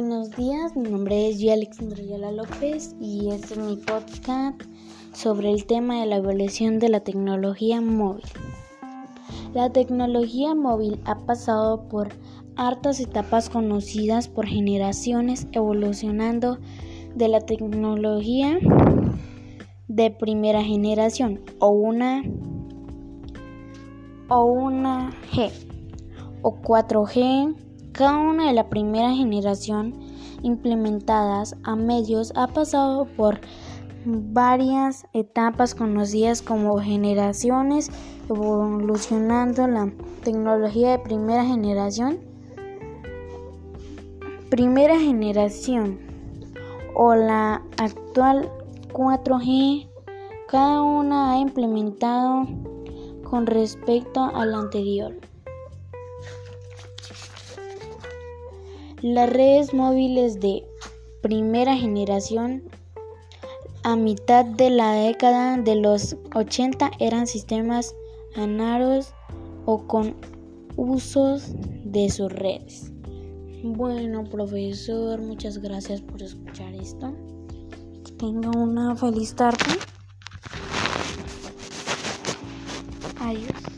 Buenos días, mi nombre es G. Alexandra Ayala López y este es mi podcast sobre el tema de la evolución de la tecnología móvil. La tecnología móvil ha pasado por hartas etapas conocidas por generaciones evolucionando de la tecnología de primera generación o una o una G o 4G cada una de la primera generación implementadas a medios ha pasado por varias etapas conocidas como generaciones, evolucionando la tecnología de primera generación. Primera generación o la actual 4G, cada una ha implementado con respecto a la anterior. Las redes móviles de primera generación a mitad de la década de los 80 eran sistemas análogos o con usos de sus redes. Bueno, profesor, muchas gracias por escuchar esto. Que tenga una feliz tarde. Adiós.